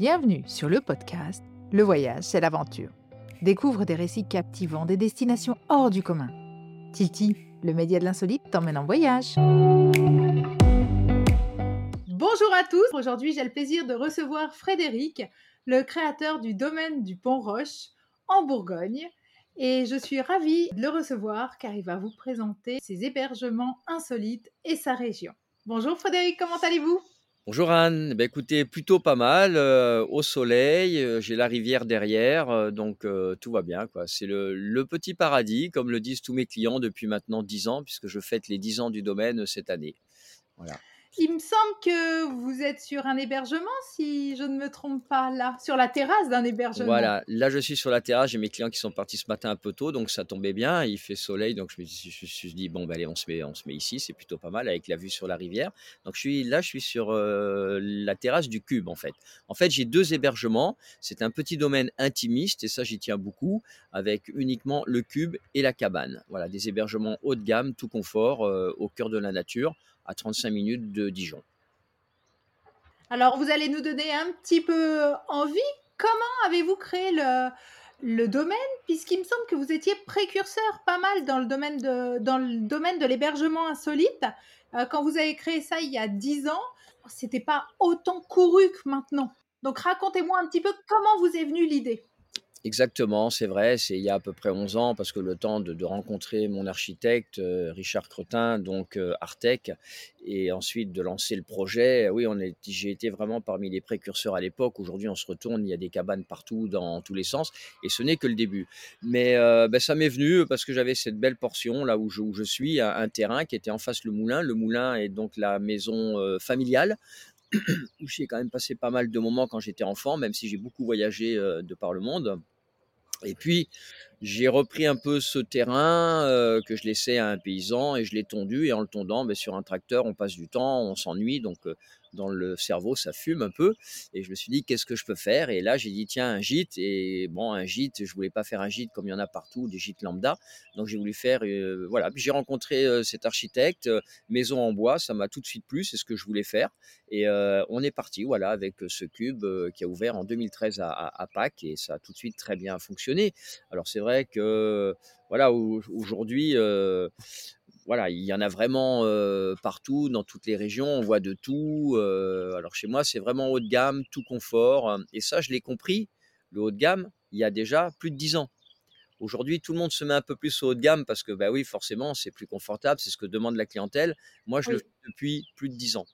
Bienvenue sur le podcast Le voyage, c'est l'aventure. Découvre des récits captivants, des destinations hors du commun. Titi, le média de l'insolite, t'emmène en voyage. Bonjour à tous. Aujourd'hui, j'ai le plaisir de recevoir Frédéric, le créateur du domaine du Pont Roche en Bourgogne. Et je suis ravie de le recevoir car il va vous présenter ses hébergements insolites et sa région. Bonjour Frédéric, comment allez-vous? Bonjour Anne, ben écoutez, plutôt pas mal, euh, au soleil, euh, j'ai la rivière derrière, euh, donc tout va bien. C'est le, le petit paradis, comme le disent tous mes clients depuis maintenant 10 ans, puisque je fête les 10 ans du domaine cette année. Voilà. Il me semble que vous êtes sur un hébergement, si je ne me trompe pas, là, sur la terrasse d'un hébergement. Voilà, là je suis sur la terrasse, j'ai mes clients qui sont partis ce matin un peu tôt, donc ça tombait bien, il fait soleil, donc je me suis, je dit, bon, ben, allez, on se, met, on se met ici, c'est plutôt pas mal, avec la vue sur la rivière. Donc je suis là, je suis sur euh, la terrasse du Cube, en fait. En fait, j'ai deux hébergements, c'est un petit domaine intimiste, et ça j'y tiens beaucoup, avec uniquement le Cube et la cabane. Voilà, des hébergements haut de gamme, tout confort, euh, au cœur de la nature, à 35 minutes de Dijon. Alors, vous allez nous donner un petit peu envie. Comment avez-vous créé le, le domaine? Puisqu'il me semble que vous étiez précurseur pas mal dans le domaine de, dans le domaine de l'hébergement insolite. Euh, quand vous avez créé ça il y a 10 ans, c'était pas autant couru que maintenant. Donc, racontez-moi un petit peu comment vous est venue l'idée. Exactement, c'est vrai, c'est il y a à peu près 11 ans, parce que le temps de, rencontrer mon architecte, euh, Richard Cretin, donc euh, Artec, et ensuite de lancer le projet, oui, j'ai été vraiment parmi les précurseurs à l'époque. Aujourd'hui, on se retourne, il y a des cabanes partout, dans tous les sens, et ce n'est que le début. Mais euh, ben, ça m'est venu parce que j'avais cette belle portion, là où je, suis, un, un terrain qui était en face le moulin. Le moulin est donc la maison familiale où j'ai quand même passé pas mal de moments quand j'étais enfant, même si j'ai beaucoup voyagé euh, de par le monde. Et puis, j'ai repris un peu ce terrain euh, que je laissais à un paysan et je l'ai tondu. Et en le tondant, ben, sur un tracteur, on passe du temps, on s'ennuie. Donc, euh, dans le cerveau, ça fume un peu. Et je me suis dit, qu'est-ce que je peux faire? Et là, j'ai dit, tiens, un gîte. Et bon, un gîte, je voulais pas faire un gîte comme il y en a partout, des gîtes lambda. Donc, j'ai voulu faire, euh, voilà. Puis j'ai rencontré euh, cet architecte, euh, maison en bois, ça m'a tout de suite plu, c'est ce que je voulais faire. Et on est parti, voilà, avec ce cube qui a ouvert en 2013 à, à, Pâques et ça a tout de suite très bien fonctionné. Alors, c'est vrai que, voilà, au- aujourd'hui, voilà, il y en a vraiment euh, partout, dans toutes les régions, on voit de tout. euh, alors chez moi, c'est vraiment haut de gamme, tout confort. Et ça, je l'ai compris, le haut de gamme, il y a déjà plus de 10 ans. Aujourd'hui, tout le monde se met un peu plus au haut de gamme parce que, bah oui, forcément, c'est plus confortable, c'est ce que demande la clientèle. Moi, je le fais depuis plus de 10 ans.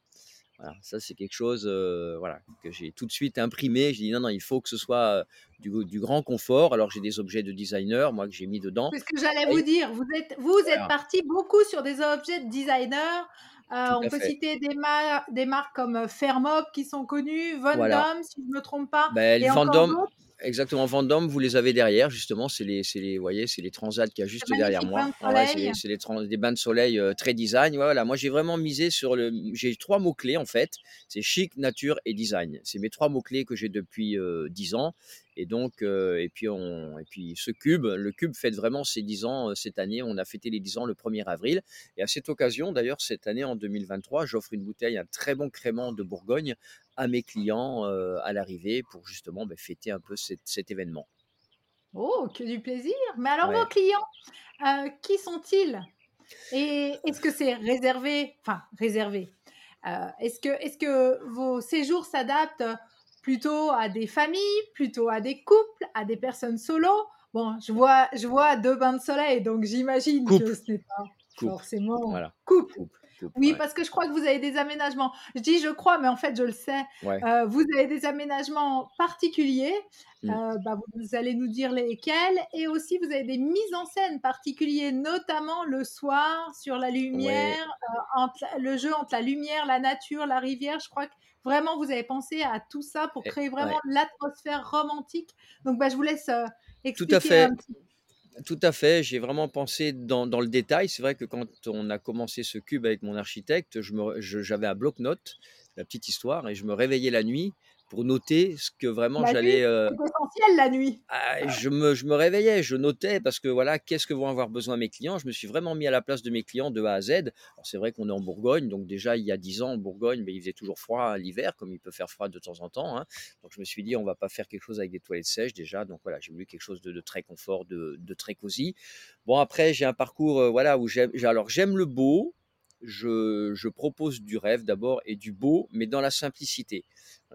Voilà, ça, c'est quelque chose euh, voilà, que j'ai tout de suite imprimé. J'ai dit non, non, il faut que ce soit euh, du, du grand confort. Alors, j'ai des objets de designer, moi, que j'ai mis dedans. C'est ce que j'allais vous dire. Vous êtes, vous êtes parti beaucoup sur des objets de designer. Euh, on peut fait. citer des, mar- des marques comme Fairmop qui sont connues, Voilà. Vendôme, si je ne me trompe pas, Ben, et Vendôme. Exactement, Vendôme, vous les avez derrière, justement, c'est les, c'est les, vous voyez, c'est les transats qu'il y a juste Un derrière magnifique moi. de Ah ouais, c'est des bains de soleil euh, très design. Voilà, moi j'ai vraiment misé sur le, j'ai trois mots clés en fait, c'est chic, nature et design. C'est mes trois mots clés que j'ai depuis euh, 10 ans. Et donc, euh, et puis on, et puis ce cube, le cube fête vraiment ses 10 ans euh, cette année. On a fêté les 10 ans le 1er avril. Et à cette occasion, d'ailleurs, cette année en 2023, j'offre une bouteille, un très bon crément de Bourgogne à mes clients à l'arrivée pour justement ben, fêter un peu cet, cet événement. Oh, que du plaisir. Mais alors, vos clients, euh, qui sont-ils? Et est-ce que c'est réservé Enfin, réservé. Euh, est-ce que, est-ce que vos séjours s'adaptent plutôt à des familles, plutôt à des couples, à des personnes solo? Bon, je vois, je vois deux bains de soleil, donc j'imagine que ce n'est pas coupe, forcément voilà, coupe, coupe, Oui, ouais, parce que je crois que vous avez des aménagements. Je dis je crois, mais en fait, je le sais. ouais. Euh, vous avez des aménagements particuliers. Mm. Euh, bah, vous allez nous dire lesquels. Et aussi, vous avez des mises en scène particulières, notamment le soir, sur la Ouais, lumière, euh, entre le jeu entre la lumière, la nature, la rivière. Je crois que vraiment, vous avez pensé à tout ça pour et- créer vraiment l'atmosphère romantique. Donc, bah, je vous laisse euh, Tout à expliquer fait. un petit Tout à fait, j'ai vraiment pensé dans, le détail. C'est vrai que quand on a commencé ce cube avec mon architecte, j'avais un bloc-notes, la petite histoire, et je me réveillais la nuit pour noter ce que vraiment j'allais, c'est essentiel la nuit. ah, je me je me réveillais, je notais parce que voilà, qu'est-ce que vont avoir besoin mes clients? Je me suis vraiment mis à la place de mes clients de A à Z. C'est vrai qu'on est en Bourgogne, donc déjà il y a 10 ans en Bourgogne, mais il faisait toujours froid l'hiver, comme il peut faire froid de temps en temps, hein. Donc je me suis dit: «On va pas faire quelque chose avec des toilettes sèches déjà», donc voilà, j'ai voulu quelque chose de de très confort, de de très cosy. Bon après j'ai un parcours, heu, voilà, où j'aime j'ai alors j'aime le beau, je propose du rêve d'abord et du beau, mais dans la simplicité.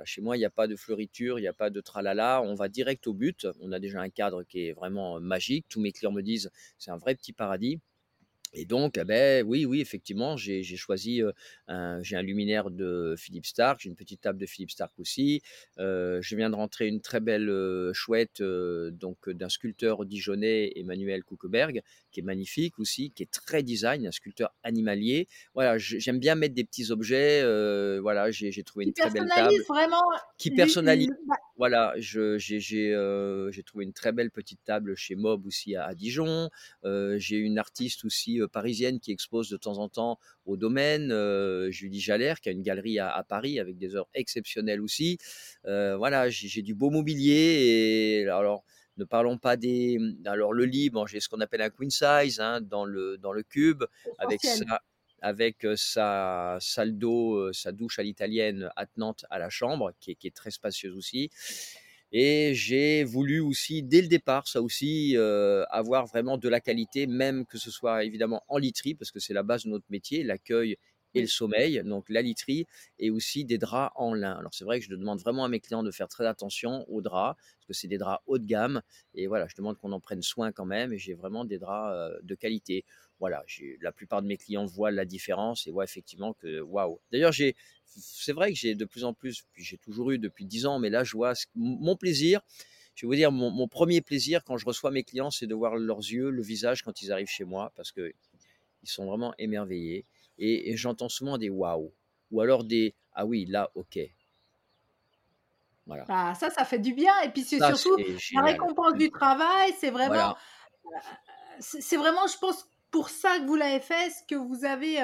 Chez moi, il n'y a pas de fleuriture, il n'y a pas de tralala, on va direct au but. On a déjà un cadre qui est vraiment magique. Tous mes clients me disent, c'est un vrai petit paradis. Et donc, eh beh, oui, oui, effectivement, j'ai choisi, heu, un j'ai un luminaire de Philippe Starck, j'ai une petite table de Philippe Starck aussi. Heu, je viens de rentrer une très belle, chouette, donc d'un sculpteur dijonnais, Emmanuel Kuckeberg, qui est magnifique aussi, qui est très design, un sculpteur animalier. Voilà, j'aime bien mettre des petits objets, heu, voilà, j'ai trouvé Qui une très belle table vraiment qui personnalise bah voilà, je j'ai trouvé une très belle petite table chez Mob aussi à à Dijon. Heu, j'ai une artiste aussi, parisienne qui expose de temps en temps au Domaine, Julie Jalère qui a une galerie à à Paris avec des œuvres exceptionnelles aussi. Voilà, j'ai j'ai du beau mobilier et alors ne parlons pas des mmh, alors le lit, bon, j'ai ce qu'on appelle un queen size, hein, dans le dans le cube avec sa avec, sa salle d'eau, sa douche à l'italienne attenante à la chambre qui est qui est très spacieuse aussi. Et j'ai voulu aussi, dès le départ, ça aussi, avoir vraiment de la qualité, même que ce soit évidemment en literie, parce que c'est la base de notre métier, l'accueil et le sommeil, donc la literie et aussi des draps en lin. Alors c'est vrai que je demande vraiment à mes clients de faire très attention aux draps, parce que c'est des draps haut de gamme et voilà, je demande qu'on en prenne soin quand même et j'ai vraiment des draps, heu, de qualité. Voilà, la plupart de mes clients voient la différence et voient effectivement que waouh! D'ailleurs, j'ai c'est vrai que j'ai de plus en plus, puis j'ai toujours eu depuis 10 ans, mais là je vois mon plaisir, je vais vous dire mon mon 1er plaisir quand je reçois mes clients, c'est de voir leurs yeux, le visage quand ils arrivent chez moi parce qu'ils sont vraiment émerveillés et et j'entends souvent des «waouh» ou alors des «ah oui, là, OK». Voilà. Bah, ça, ça fait du bien et puis c'est surtout la récompense du travail, c'est vraiment, Voilà. heu, c'est vraiment, je pense, pour ça que vous l'avez fait, ce que vous avez,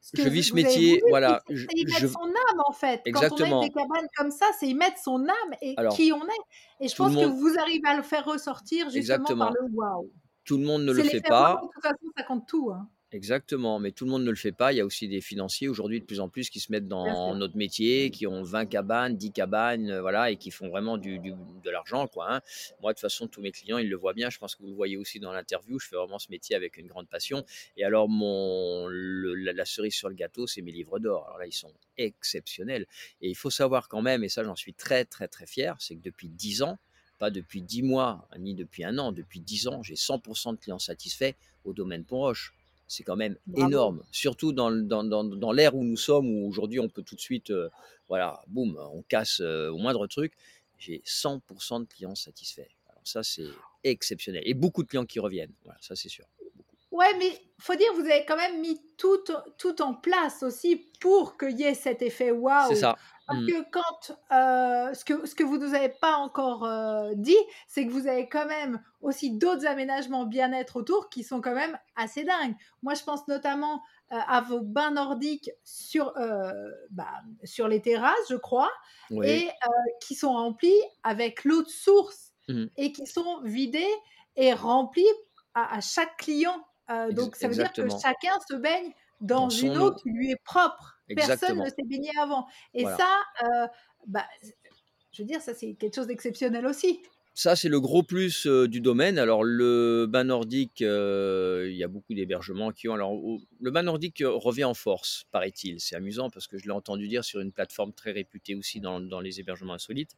ce que Je vis ce métier, voulu, voilà, c'est y je mettre son âme, en fait. Quand on des exactement. cabanes comme ça, c'est y mettre son âme et Alors qui on est et je pense que vous arrivez à le faire ressortir justement par exactement. le «waouh». Tout le monde ne le fait pas de toute façon, ça compte tout, hein. Exactement, mais tout le monde ne le fait pas. Il y a aussi des financiers aujourd'hui de plus en plus qui se mettent dans notre métier, qui ont 20 cabanes, 10 cabanes, heu, voilà et qui font vraiment du du de l'argent, quoi, hein. Moi, de toute façon, tous mes clients, ils le voient bien. Je pense que vous le voyez aussi dans l'interview, je fais vraiment ce métier avec une grande passion et alors mon le la la cerise sur le gâteau, c'est mes livres d'or. Alors là, ils sont exceptionnels et il faut savoir quand même et ça, j'en suis très, très, très fier, c'est que depuis 10 ans, pas depuis 10 mois, ni depuis 1 an, depuis 10 ans, j'ai 100 % de clients satisfaits au Domaine Pont Roche. C'est quand même Bravo. énorme, surtout dans dans dans dans l'ère où nous sommes, où aujourd'hui on peut tout de suite, heu, voilà, boum, on casse, heu, au moindre truc. J'ai 100 % de clients satisfaits. Alors ça, c'est exceptionnel et beaucoup de clients qui reviennent. Voilà, ça, c'est sûr. Ouais, mais faut dire, vous avez quand même mis tout tout en place aussi pour qu'il y ait cet effet C'est waouh. ça. Parce Mmh. que quand, heu, ce que ce que vous nous avez pas encore, heu, dit, c'est que vous avez quand même aussi d'autres aménagements bien-être autour qui sont quand même assez dingues. Moi, je pense notamment, heu, à vos bains nordiques sur, bah, sur les terrasses, je crois Oui. et qui sont remplis avec l'eau de source Mmh mh. et qui sont vidés et remplis à à chaque client. Donc ça veut dire que chacun se baigne Dans dans une eau qui lui est propre. Personne ne s'est baigné avant et Voilà. ça, bah, je veux dire, ça, c'est quelque chose d'exceptionnel aussi. Ça, c'est le gros plus, du domaine. Alors le bain nordique, il y a beaucoup d'hébergements qui ont alors le bain nordique, revient en force, paraît-il. C'est amusant parce que je l'ai entendu dire sur une plateforme très réputée aussi dans dans les hébergements insolites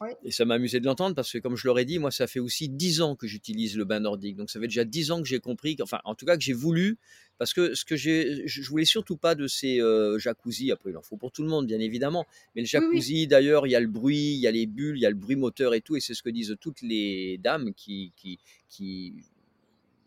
Oui. et ça m'a amusé de l'entendre parce que comme je leur ai dit, moi, ça fait aussi 10 ans que j'utilise le bain nordique. Donc ça fait déjà 10 ans que j'ai compris qu'enfin, en tout cas, que j'ai voulu parce que ce que j'ai je voulais surtout pas de ces, heu, jacuzzis. Après, il en faut pour tout le monde, bien évidemment, mais le Oui, oui. jacuzzi, d'ailleurs, il y a le bruit, il y a les bulles, il y a le bruit moteur et tout et c'est ce que disent toutes les dames qui qui qui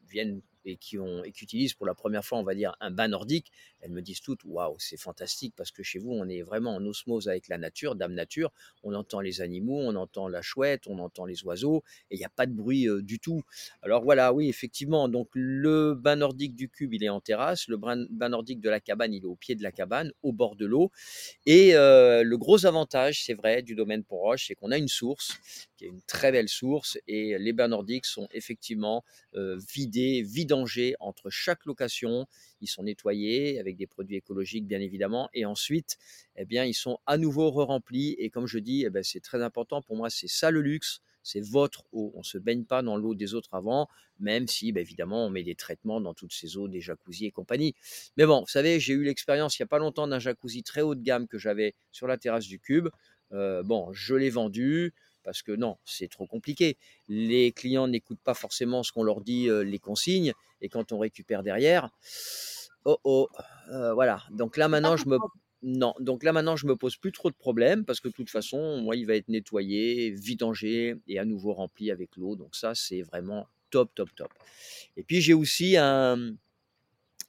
viennent et qui ont et qui utilisent pour la 1re fois, on va dire, un bain nordique. Elles me disent toutes waouh, c'est fantastique parce que chez vous, on est vraiment en osmose avec la nature, dame nature. On entend les animaux, on entend la chouette, on entend les oiseaux et il n'y a pas de bruit du tout. Alors voilà, oui, effectivement. Donc le bain nordique du cube, il est en terrasse. Le bain nordique de la cabane, il est au pied de la cabane, au bord de l'eau. Et le gros avantage, c'est vrai, du domaine Pont-Roche, c'est qu'on a une source qui est une très belle source et les bains nordiques sont effectivement vidés, vidangés entre chaque location. Ils sont nettoyés avec des produits écologiques, bien évidemment. Et ensuite, eh bien, ils sont à nouveau re-remplis. Et comme je dis, eh ben, c'est très important pour moi, c'est ça le luxe c'est votre eau. On ne se baigne pas dans l'eau des autres avant, même si, bah, évidemment, on met des traitements dans toutes ces eaux, des jacuzzi et compagnie. Mais bon, vous savez, j'ai eu l'expérience il n'y a pas longtemps d'un jacuzzi très haut de gamme que j'avais sur la terrasse du Cube. Euh, bon, je l'ai vendu parce que non, c'est trop compliqué. Les clients n'écoutent pas forcément ce qu'on leur dit, les consignes, et quand on récupère derrière, oh oh, voilà. Donc là maintenant, je me non, donc là maintenant, je me pose plus trop de problèmes parce que de toute façon, moi, il va être nettoyé, vidangé et à nouveau rempli avec l'eau. Donc ça, c'est vraiment top, top, top. Et puis j'ai aussi un,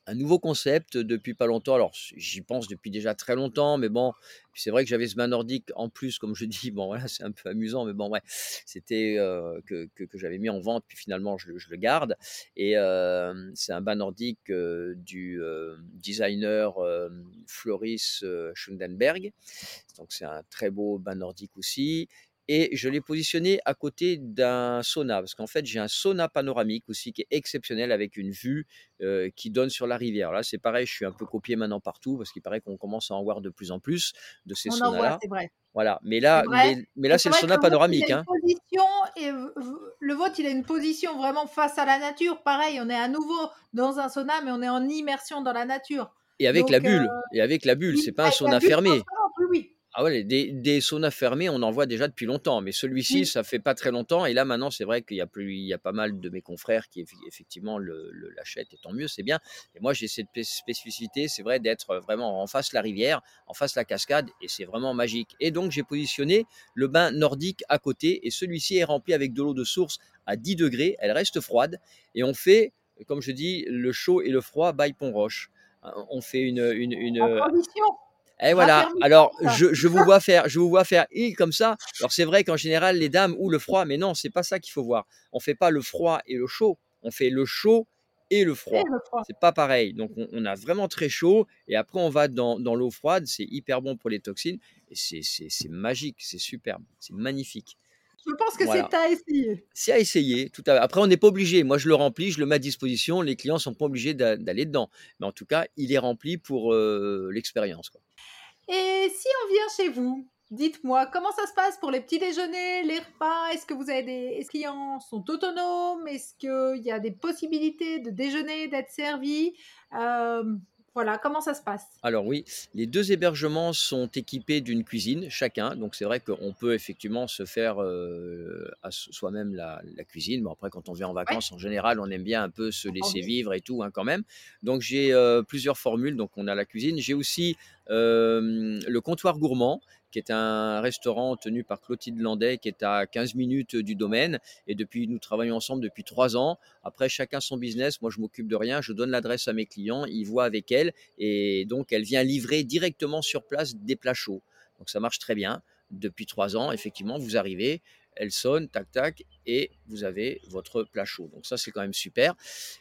un nouveau concept depuis pas longtemps. Alors, j'y pense depuis déjà très longtemps, mais bon, c'est vrai que j'avais ce bain nordique en plus, comme je dis, bon, voilà, c'est un peu amusant, mais bon, ouais, c'était que, que, j'avais mis en vente, puis finalement, je, je le garde. Et c'est un bain nordique du designer Floris Schundenberg. Donc, c'est un très beau bain nordique aussi et je l'ai positionné à côté d'un sauna, parce qu'en fait j'ai un sauna panoramique aussi qui est exceptionnel avec une vue qui donne sur la rivière. Là c'est pareil, je suis un peu copié maintenant partout, parce qu'il paraît qu'on commence à en voir de plus en plus de ces saunas-là. Voilà, mais là, mais, là c'est le sauna panoramique. Hein. et le vôtre, il a une position vraiment face à la nature. Pareil, on est à nouveau dans un sauna, mais on est en immersion dans la nature. Et avec la bulle, et avec la bulle, c'est pas un sauna fermé. Ah ouais, des, des, saunas fermés, on en voit déjà depuis longtemps, mais celui-ci, ça fait pas très longtemps. Et là, maintenant, c'est vrai qu'il y a plus, il y a pas mal de mes confrères qui effectivement le, l'achètent, et tant mieux, c'est bien. Et moi, j'ai cette spécificité, c'est vrai, d'être vraiment en face la rivière, en face la cascade, et c'est vraiment magique. Et donc, j'ai positionné le bain nordique à côté, et celui-ci est rempli avec de l'eau de source à 10 degrés. Elle reste froide, et on fait, comme je dis, le chaud et le froid by Pont Roche. On fait une, une, une et voilà. Alors, je, je, vous vois faire, je vous vois faire i comme ça. Alors, c'est vrai qu'en général, les dames ou le froid, mais non, c'est pas ça qu'il faut voir. On fait pas le froid et le chaud. On fait le chaud et le froid. C'est pas pareil. Donc, on, a vraiment très chaud et après, on va dans, dans l'eau froide. C'est hyper bon pour les toxines et c'est magique, c'est superbe, c'est magnifique. Je pense que c'est à essayer. C'est à essayer. Tout à... Après, on n'est pas obligé. Moi, je le remplis, je le mets à disposition. Les clients sont pas obligés d'aller dedans. Mais en tout cas, il est rempli pour euh, l'expérience. Et si on vient chez vous, dites-moi comment ça se passe pour les petits déjeuners, les repas? Est-ce que vous avez des clients sont autonomes? Est-ce qu'il y a des possibilités de déjeuner, d'être servi euh, voilà, comment ça se passe? Alors oui, les deux hébergements sont équipés d'une cuisine chacun, donc c'est vrai qu'on peut effectivement se faire euh, à soi-même la, cuisine. Bon après, quand on vient en vacances, en général, on aime bien un peu se laisser vivre et tout hein, quand même. Donc j'ai euh, plusieurs formules. Donc on a la cuisine. J'ai aussi euh, le comptoir gourmand qui est un restaurant tenu par Clotilde Landais, qui est à 15 minutes du domaine. Et depuis, nous travaillons ensemble depuis trois ans. Après, chacun son business. Moi, je m'occupe de rien. Je donne l'adresse à mes clients. Ils voient avec elle. Et donc, elle vient livrer directement sur place des plats chauds. Donc, ça marche très bien. Depuis trois ans, effectivement, vous arrivez, elle sonne, tac, tac, et vous avez votre plat chaud. Donc ça, c'est quand même super.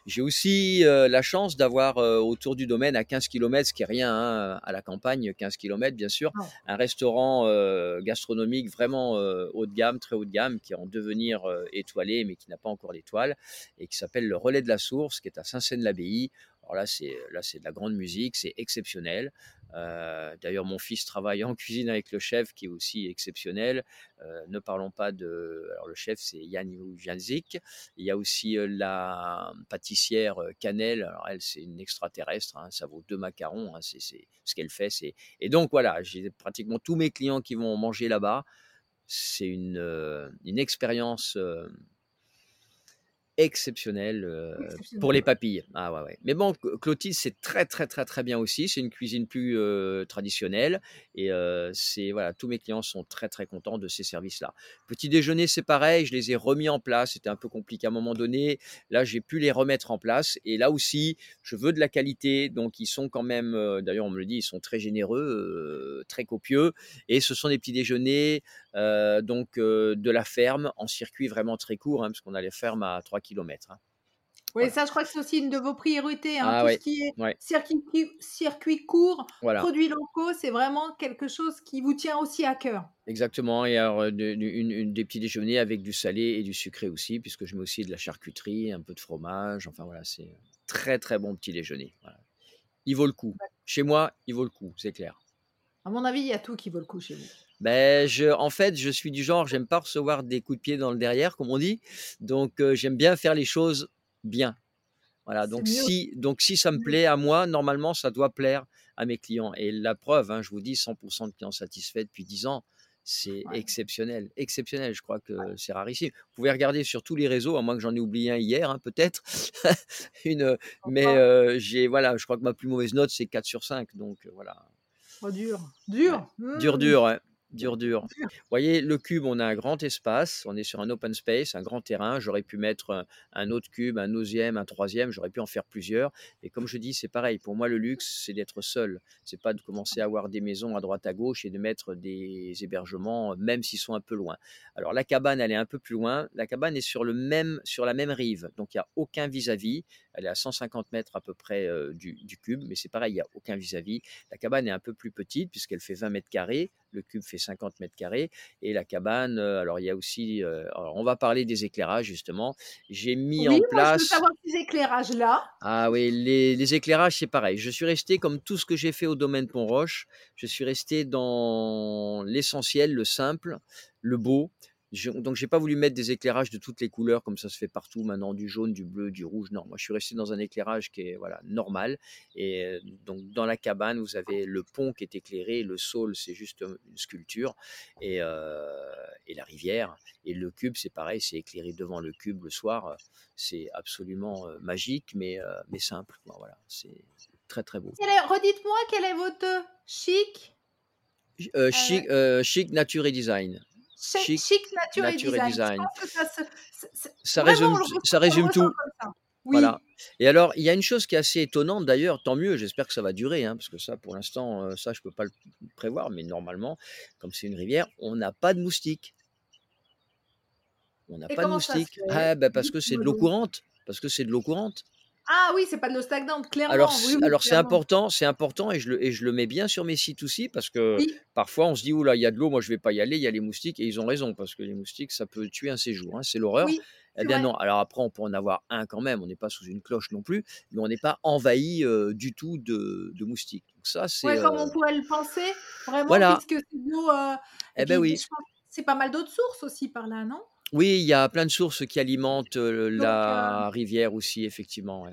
J'ai aussi euh, la chance d'avoir euh, autour du domaine à 15 km, ce qui est rien hein, à la campagne, 15 km bien sûr, un restaurant euh, gastronomique vraiment haut de gamme, très haut de gamme, qui est en devenir étoilé, mais qui n'a pas encore l'étoile, et qui s'appelle le Relais de la Source, qui est à Saint-Seine-l'Abbaye. Alors là, c'est là, c'est de la grande musique, c'est exceptionnel. Euh, d'ailleurs, mon fils travaille en cuisine avec le chef, qui est aussi exceptionnel. Euh, ne parlons pas de. Alors, le chef, c'est Yann Janzik. Il y a aussi euh, la pâtissière Cannelle. Alors, elle, c'est une extraterrestre. Hein, ça vaut deux macarons. Hein, c'est ce qu'elle fait. Et donc, voilà, j'ai pratiquement tous mes clients qui vont manger là-bas. C'est une, une expérience exceptionnel euh, pour les papilles. Ah ouais, ouais. Mais bon, Clotilde, c'est très, très, très, très bien aussi. C'est une cuisine plus euh, traditionnelle. Et euh, c'est voilà, tous mes clients sont très, très contents de ces services-là. Petit déjeuner, c'est pareil. Je les ai remis en place. C'était un peu compliqué à un moment donné. Là, j'ai pu les remettre en place. Et là aussi, je veux de la qualité. Donc, ils sont quand même, d'ailleurs, on me le dit, ils sont très généreux, très copieux. Et ce sont des petits déjeuners donc de la ferme en circuit vraiment très court, hein, parce qu'on a les fermes à 3 km. Hein. Oui, ça, je crois que c'est aussi une de vos priorités. Hein, ah tout ce qui est circuit, circuit, court, produits locaux, c'est vraiment quelque chose qui vous tient aussi à cœur. Exactement. Et alors, une, des petits déjeuners avec du salé et du sucré aussi, puisque je mets aussi de la charcuterie, un peu de fromage. Enfin, voilà, c'est très, très bon petit déjeuner. Il vaut le coup. Chez moi, il vaut le coup, c'est clair. À mon avis, il y a tout qui vaut le coup chez vous. Ben, je, en fait, je suis du genre, j'aime pas recevoir des coups de pied dans le derrière, comme on dit. Donc, j'aime bien faire les choses bien. Voilà. Donc si, donc, si ça me mmh. plaît à moi, normalement, ça doit plaire à mes clients. Et la preuve, hein, je vous dis, 100% de clients satisfaits depuis 10 ans. C'est exceptionnel, exceptionnel. Je crois que c'est rarissime. Vous pouvez regarder sur tous les réseaux, à moins que j'en ai oublié un hier, hein, peut-être. Une, mais j'ai voilà, je crois que ma plus mauvaise note c'est 4 sur 5. Donc voilà. Oh, dur, dur, dur, dur. Dur, dur. Vous voyez, le cube, on a un grand espace, on est sur un open space, un grand terrain. J'aurais pu mettre un autre cube, un deuxième, un troisième, j'aurais pu en faire plusieurs. Et comme je dis, c'est pareil. Pour moi, le luxe, c'est d'être seul. C'est pas de commencer à avoir des maisons à droite, à gauche et de mettre des hébergements, même s'ils sont un peu loin. Alors, la cabane, elle est un peu plus loin. La cabane est sur, le même, sur la même rive, donc il n'y a aucun vis-à-vis. Elle est à 150 mètres à peu près du, cube, mais c'est pareil, il n'y a aucun vis-à-vis. La cabane est un peu plus petite puisqu'elle fait 20 mètres carrés. Le cube fait 50 mètres carrés. Et la cabane, alors il y a aussi. on va parler des éclairages justement. J'ai mis en place. Je veux savoir ces éclairages-là. Ah oui, les, les éclairages, c'est pareil. Je suis resté comme tout ce que j'ai fait au domaine Pont-Roche. Je suis resté dans l'essentiel, le simple, le beau donc j'ai pas voulu mettre des éclairages de toutes les couleurs comme ça se fait partout maintenant, du jaune, du bleu, du rouge. Non, moi je suis resté dans un éclairage qui est voilà normal. Et donc dans la cabane, vous avez le pont qui est éclairé, le saule c'est juste une sculpture et, et la rivière. Et le cube c'est pareil, c'est éclairé devant le cube le soir. C'est absolument magique, mais mais simple. voilà, c'est très très beau. Redites-moi quel est votre chic? chic, chic nature et design chic, nature, et design. ça, résume, ça résume tout. Voilà. Et alors, il y a une chose qui est assez étonnante d'ailleurs, tant mieux, j'espère que ça va durer, hein, parce que ça, pour l'instant, euh, ça, je ne peux pas le prévoir, mais normalement, comme c'est une rivière, on n'a pas de moustiques. On n'a pas de moustiques. Ah, ben, parce que c'est de l'eau courante. Parce que c'est de l'eau courante. Ah oui, c'est pas de l'eau stagnante, clairement. Alors, alors c'est important, c'est important et je, le, et je le mets bien sur mes sites aussi parce que parfois on se dit, là, il y a de l'eau, moi je vais pas y aller, il y a les moustiques et ils ont raison parce que les moustiques, ça peut tuer un séjour, hein, c'est l'horreur. eh bien non, alors après on peut en avoir un quand même, on n'est pas sous une cloche non plus, mais on n'est pas envahi du tout de, de, moustiques. Donc ça, c'est... Ouais, comme on pourrait le penser, vraiment, voilà. puisque c'est de l'eau... eh ben oui. C'est pas mal d'autres sources aussi par là, non? Oui, il y a plein de sources qui alimentent la rivière aussi, effectivement.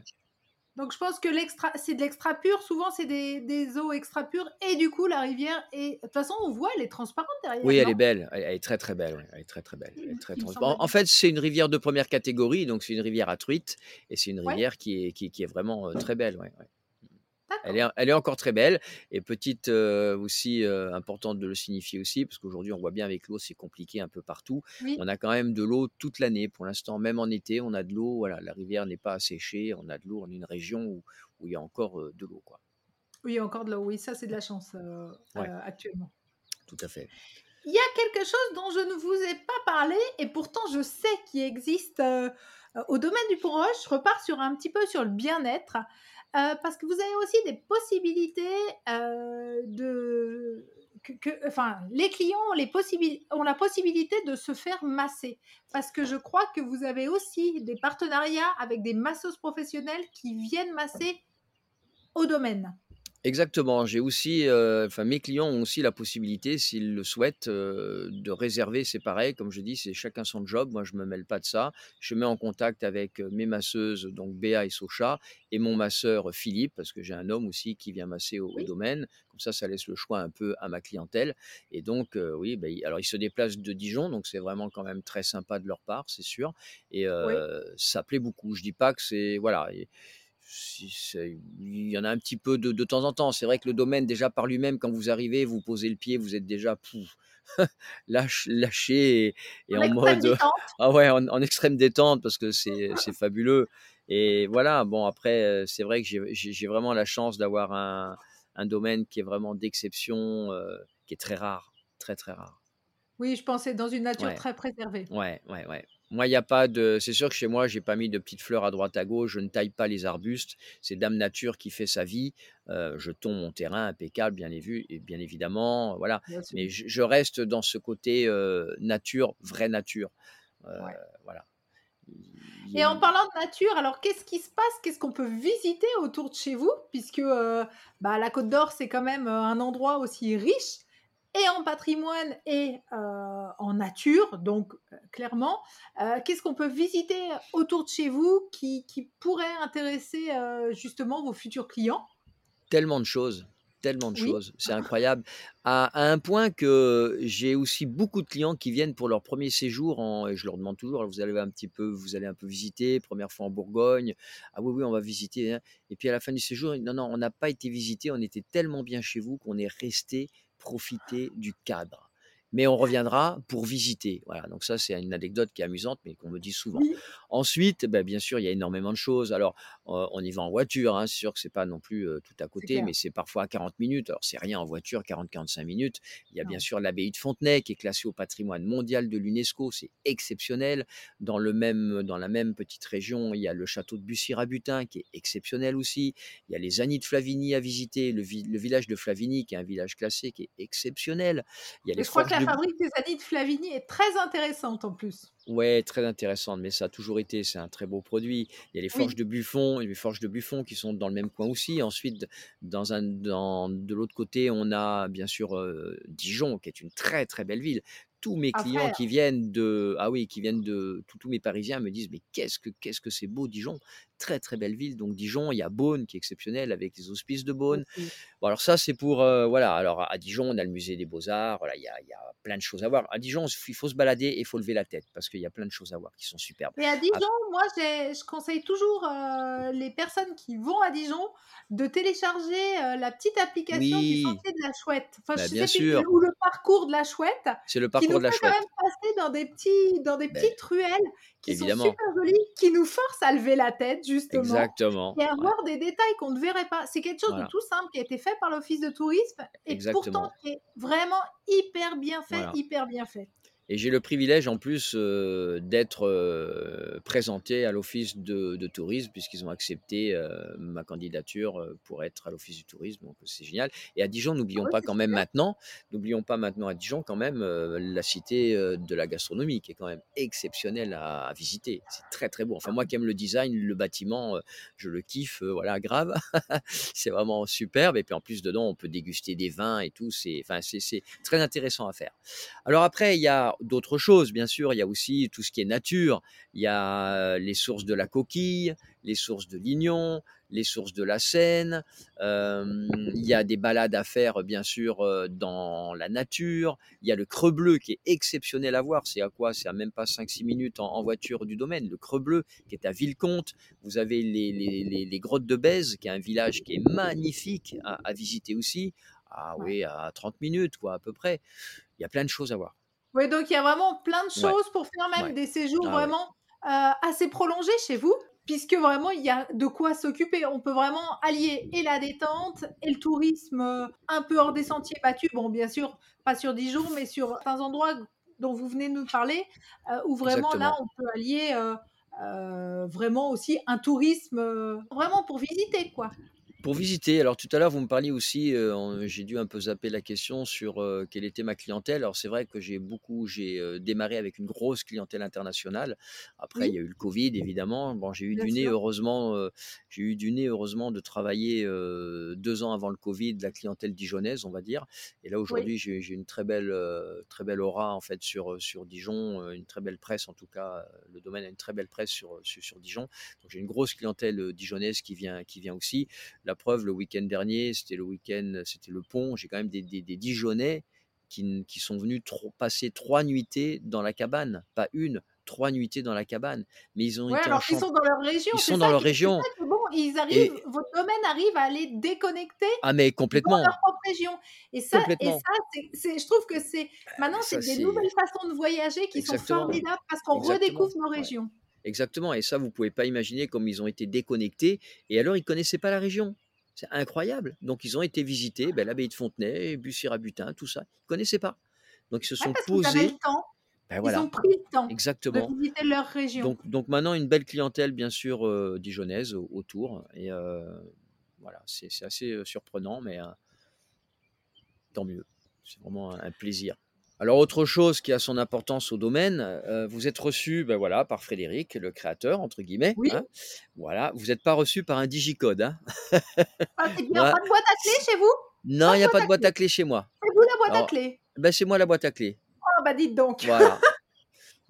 Donc je pense que l'extra, c'est de l'extra pur. Souvent, c'est des, eaux extra pures. Et du coup, la rivière est. De toute façon, on voit, elle est transparente derrière. Oui, elle est belle. Elle, est très, très belle. Elle est très, très belle. très En, fait, c'est une rivière de première catégorie. Donc, c'est une rivière à truite. Et c'est une rivière qui, est, qui, est vraiment très belle. Ouais, elle est, elle est, encore très belle et petite aussi importante de le signifier aussi parce qu'aujourd'hui on voit bien avec l'eau c'est compliqué un peu partout. On a quand même de l'eau toute l'année pour l'instant même en été on a de l'eau voilà la rivière n'est pas asséchée on a de l'eau est une région où, où, il y a encore de l'eau quoi. Oui encore de l'eau oui ça c'est de la chance actuellement. Tout à fait. Il y a quelque chose dont je ne vous ai pas parlé et pourtant je sais qu'il existe au domaine du Pont-Roche. Je repars sur un petit peu sur le bien-être. Euh, parce que vous avez aussi des possibilités euh, de... Que, enfin, les clients ont, les ont la possibilité de se faire masser. Parce que je crois que vous avez aussi des partenariats avec des masseuses professionnelles qui viennent masser au domaine. Exactement, j'ai aussi, heu, enfin mes clients ont aussi la possibilité, s'ils le souhaitent, heu, de réserver. C'est pareil, comme je dis, c'est chacun son job. Moi, je me mêle pas de ça. Je mets en contact avec, heu, mes masseuses, donc Béa et Socha et mon masseur, Philippe, parce que j'ai un homme aussi qui vient masser au domaine. Comme ça, ça laisse le choix un peu à ma clientèle et donc heu, oui, ils alors ils se déplacent de Dijon, donc c'est vraiment quand même très sympa de leur part, c'est sûr et oui, ça plaît beaucoup. Je dis pas que c'est voilà il y en a un petit peu de de temps en temps. C'est vrai que le domaine déjà par lui-même, quand vous arrivez, vous posez le pied, vous êtes déjà pouf, lâche lâché et et en en extrême mode, détente. ah ouais, en en extrême détente parce que c'est c'est fabuleux et voilà, bon après, heu, c'est vrai que j'ai vraiment la chance d'avoir un un domaine qui est vraiment d'exception, heu, qui est très rare, très, très rare. Oui, je pensais dans une nature Ouais. très préservée. Ouais, ouais, ouais. Moi, il y a pas de c'est sûr que chez moi, j'ai pas mis de petites fleurs à droite à gauche, je ne taille pas les arbustes. C'est Dame Nature qui fait sa vie. Heu, je tonds mon terrain impeccable, bien évu et bien évidemment, voilà. Bien Mais je je reste dans ce côté, heu, nature, vraie nature. Ouais. voilà. Il Et en parlant de nature, alors qu'est-ce qui se passe? Qu'est-ce qu'on peut visiter autour de chez vous? Puisque, bah, la Côte d'Or, c'est quand même, un endroit aussi riche et en patrimoine et heu, en nature, donc heu, clairement. Heu, qu'est-ce qu'on peut visiter autour de chez vous qui qui pourrait intéresser, justement vos futurs clients? Tellement de choses, tellement de Oui? choses, c'est incroyable. À à un point que j'ai aussi beaucoup de clients qui viennent pour leur premier séjour en et je leur demande toujours: «Alors vous allez un petit peu vous allez un peu visiter, première fois en Bourgogne?» «Ah oui, oui, on va visiter, hein» et puis à la fin du séjour, «Non, non, on n'a pas été visiter, on était tellement bien chez vous qu'on est resté profiter du cadre. Mais on reviendra pour visiter». Voilà, donc ça, c'est une anecdote qui est amusante, mais qu'on me dit souvent. Oui, Ensuite, bah, bien sûr, il y a énormément de choses. Alors, on y va en voiture, hein, c'est sûr que c'est pas non plus, tout à côté, mais c'est parfois à 40 minutes. Alors c'est rien en voiture, 40-45 minutes. Il y a bien sûr l'abbaye de Fontenay qui est classée au patrimoine mondial de l'UNESCO, c'est exceptionnel. Dans le même dans la même petite région, il y a le château de Bussy-Rabutin qui est exceptionnel aussi. Il y a les Anis de Flavigny à visiter, le vi le village de Flavigny qui est un village classé qui est exceptionnel. Il y a les je crois que la fabrique des Années de Flavigny est très intéressante en plus. Ouais, très intéressante, mais ça a toujours été, c'est un très beau produit. Il y a les forges Oui, de Buffon, les forges de Buffon qui sont dans le même coin aussi. Ensuite, dans un, dans, de l'autre côté, on a bien sûr euh, Dijon, qui est une très très belle ville. Tous mes à clients qui viennent de, ah oui, qui viennent de, tous tous mes Parisiens me disent, mais qu'est-ce que qu'est-ce que c'est beau Dijon, très très belle ville. Donc Dijon, il y a Beaune qui est exceptionnel avec les hospices de Beaune. Bon, alors ça, c'est pour, heu, voilà, alors à Dijon, on a le musée des beaux-arts, voilà, il y a il y a plein de choses à voir. À Dijon, il faut se balader et il faut lever la tête parce qu'il y a plein de choses à voir qui sont superbes. Et à Dijon, moi, je conseille toujours, heu, les personnes qui vont à Dijon de télécharger, heu, la petite application du oui, Sentier de la Chouette. Enfin, bah, je bien sais sûr, ou le parcours de la Chouette c'est le qui nous parcours de la fait quand même chouette. passer dans des petits dans des Beh, petites ruelles qui sont super jolies, qui nous forcent à lever la tête justement exactement, et à ouais, voir des détails qu'on ne verrait pas. C'est quelque chose de tout simple qui a été fait par l'office de tourisme et pourtant qui est vraiment hyper bien fait, voilà. hyper bien fait. Et j'ai le privilège en plus, heu, d'être, heu, présenté à l'office de de tourisme puisqu'ils ont accepté, heu, ma candidature, pour être à l'office du tourisme, donc c'est génial. Et à Dijon, n'oublions pas quand même maintenant n'oublions pas maintenant à Dijon quand même, la cité, de la gastronomie qui est quand même exceptionnelle à à visiter. C'est très, très beau. Enfin moi qui aime le design, le bâtiment, je le kiffe, voilà grave. C'est vraiment superbe et puis en plus dedans on peut déguster des vins et tout, c'est enfin c'est c'est très intéressant à faire. Alors après, il y a d'autres choses, bien sûr. Il y a aussi tout ce qui est nature. Il y a les sources de la Coquille, les sources de Lignon, les sources de la Seine. Euh, il y a des balades à faire, bien sûr, euh, dans la nature. Il y a le Creux Bleu qui est exceptionnel à voir. C'est à quoi? C'est à même pas cinq six minutes en, en voiture du domaine. Le Creux Bleu qui est à Villecomte. Vous avez les, les, les, les grottes de Bèze, qui est un village qui est magnifique à, à visiter aussi. Ah oui, à 30 minutes, quoi, à peu près. Il y a plein de choses à voir. Oui, donc il y a vraiment plein de Ouais, choses pour faire même ouais. des séjours Ah vraiment, assez prolongés chez vous, puisque vraiment il y a de quoi s'occuper. On peut vraiment allier et la détente et le tourisme, un peu hors des sentiers battus. Bon, bien sûr, pas sur Dijon, mais sur certains endroits dont vous venez de nous parler, où vraiment là, on peut allier, vraiment aussi un tourisme, vraiment pour visiter, quoi. Pour visiter, alors tout à l'heure, vous me parliez aussi, en j'ai dû un peu zapper la question sur, heu, quelle était ma clientèle. Alors c'est vrai que j'ai beaucoup j'ai, heu, démarré avec une grosse clientèle internationale. Après, il y a eu le covid évidemment. Bon, j'ai eu bien du nez sûr. heureusement, heu, j'ai eu du nez heureusement de travailler, heu, 2 ans avant le covid, la clientèle dijonnaise, on va dire. Et là Oui. aujourd'hui, j'ai j'ai une très belle, très belle aura en fait sur, sur Dijon, une très belle presse en tout cas, le domaine a une très belle presse sur, sur sur Dijon. Donc j'ai une grosse clientèle, dijonnaise qui vient qui vient aussi. La preuve, le week-end dernier, c'était le week-end, c'était le pont. J'ai quand même des, des, des Dijonnais qui, qui sont venus passer trois nuitées dans la cabane, pas une, trois nuitées dans la cabane. Mais ils ont Ouais, été alors qu'ils sont dans leur région, Ils sont dans leur région ça bon. Ils arrivent et votre domaine arrive à les déconnecter ah mais dans leur complètement, propre région et ça et complètement. ça, c'est c'est je trouve que c'est maintenant, Et c'est des nouvelles façons de voyager qui sont formidables parce qu'on redécouvre nos ouais. Exactement. Et ça, vous pouvez pas imaginer comme ils ont été déconnectés. Et alors, ils connaissaient pas la région. C'est incroyable. Donc, ils ont été visiter ben, l'abbaye de Fontenay, Bussy-Rabutin, tout ça. Ils connaissaient pas. Donc, ils se Ouais, sont parce qu'ils avaient le posés. temps. Ben Ils ont pris le temps de exactement. visiter leur région. Donc, donc maintenant, une belle clientèle, bien sûr, euh, dijonnaise au- autour. Et euh, voilà, c'est assez euh, surprenant, mais euh, tant mieux. C'est vraiment un plaisir. Alors, autre chose qui a son importance au domaine, euh, vous êtes reçu ben voilà, par Frédéric, le créateur, entre guillemets. Oui, hein. Voilà, vous n'êtes pas reçu par un digicode. Hein. ça c'est bien. Pas de boîte à clés chez vous? non, il n'y a pas de boîte à clé chez moi. C'est vous la boîte à clés? ben, c'est moi la boîte à clé. Ah bah, dites donc. Voilà.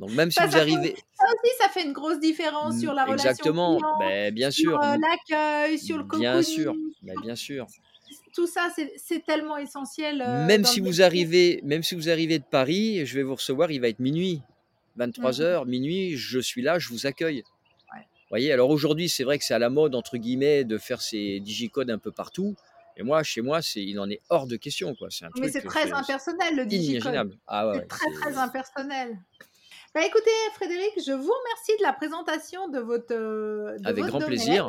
Donc, même si Ça vous ça fait arrivez. ça aussi, ça fait une grosse différence Mm, sur la relation Exactement, ben, bien sûr, mm, l'accueil, sur le bien sûr, ben, bien sûr. Tout ça, c'est tellement essentiel, heu, Même si vous arrivez, même si vous arrivez de Paris, je vais vous recevoir, il va être minuit, Mmh 23 mh. heures, minuit, je suis là, je vous accueille. Ouais. voyez, alors aujourd'hui, c'est vrai que c'est à la mode, entre guillemets, de faire ces digicodes un peu partout. Et moi, chez moi, c'est, il en est hors de question, quoi. C'est un Mais truc, c'est très impersonnel le digicode. Ah ouais, C'est très, très impersonnel. Bah, écoutez Frédéric, je vous remercie de la présentation de votre, de avec votre grand domaine. plaisir.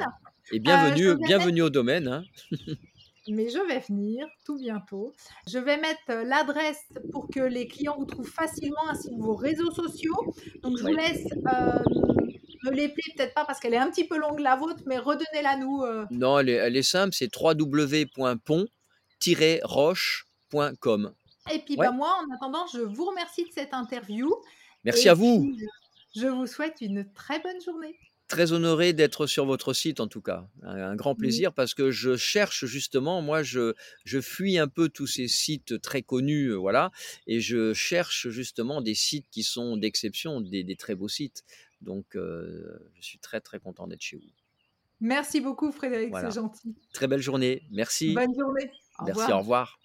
Et bienvenue, mettre bienvenue au domaine. hein. mais je vais venir tout bientôt. Je vais mettre, heu, l'adresse pour que les clients vous trouvent facilement ainsi que vos réseaux sociaux. Donc je vous laisse, hem, me l'épeler, peut-être pas parce qu'elle est un petit peu longue la vôtre, mais redonnez-la nous, heu Non, elle est, elle est simple, c'est www.pont-roche.com. et puis, bah, moi, en attendant, je vous remercie de cette interview Merci et à vous. je vous souhaite une très bonne journée. Très honoré d'être sur votre site en tout cas. Un, un grand Mmh. plaisir parce que je cherche justement, moi je, je fuis un peu tous ces sites très connus, euh, voilà, et je cherche justement des sites qui sont d'exception, des, des très beaux sites. Donc euh, je suis très très content d'être chez vous. Merci beaucoup Frédéric, c'est gentil. Très belle journée. Merci. Bonne journée. Au Merci, au revoir.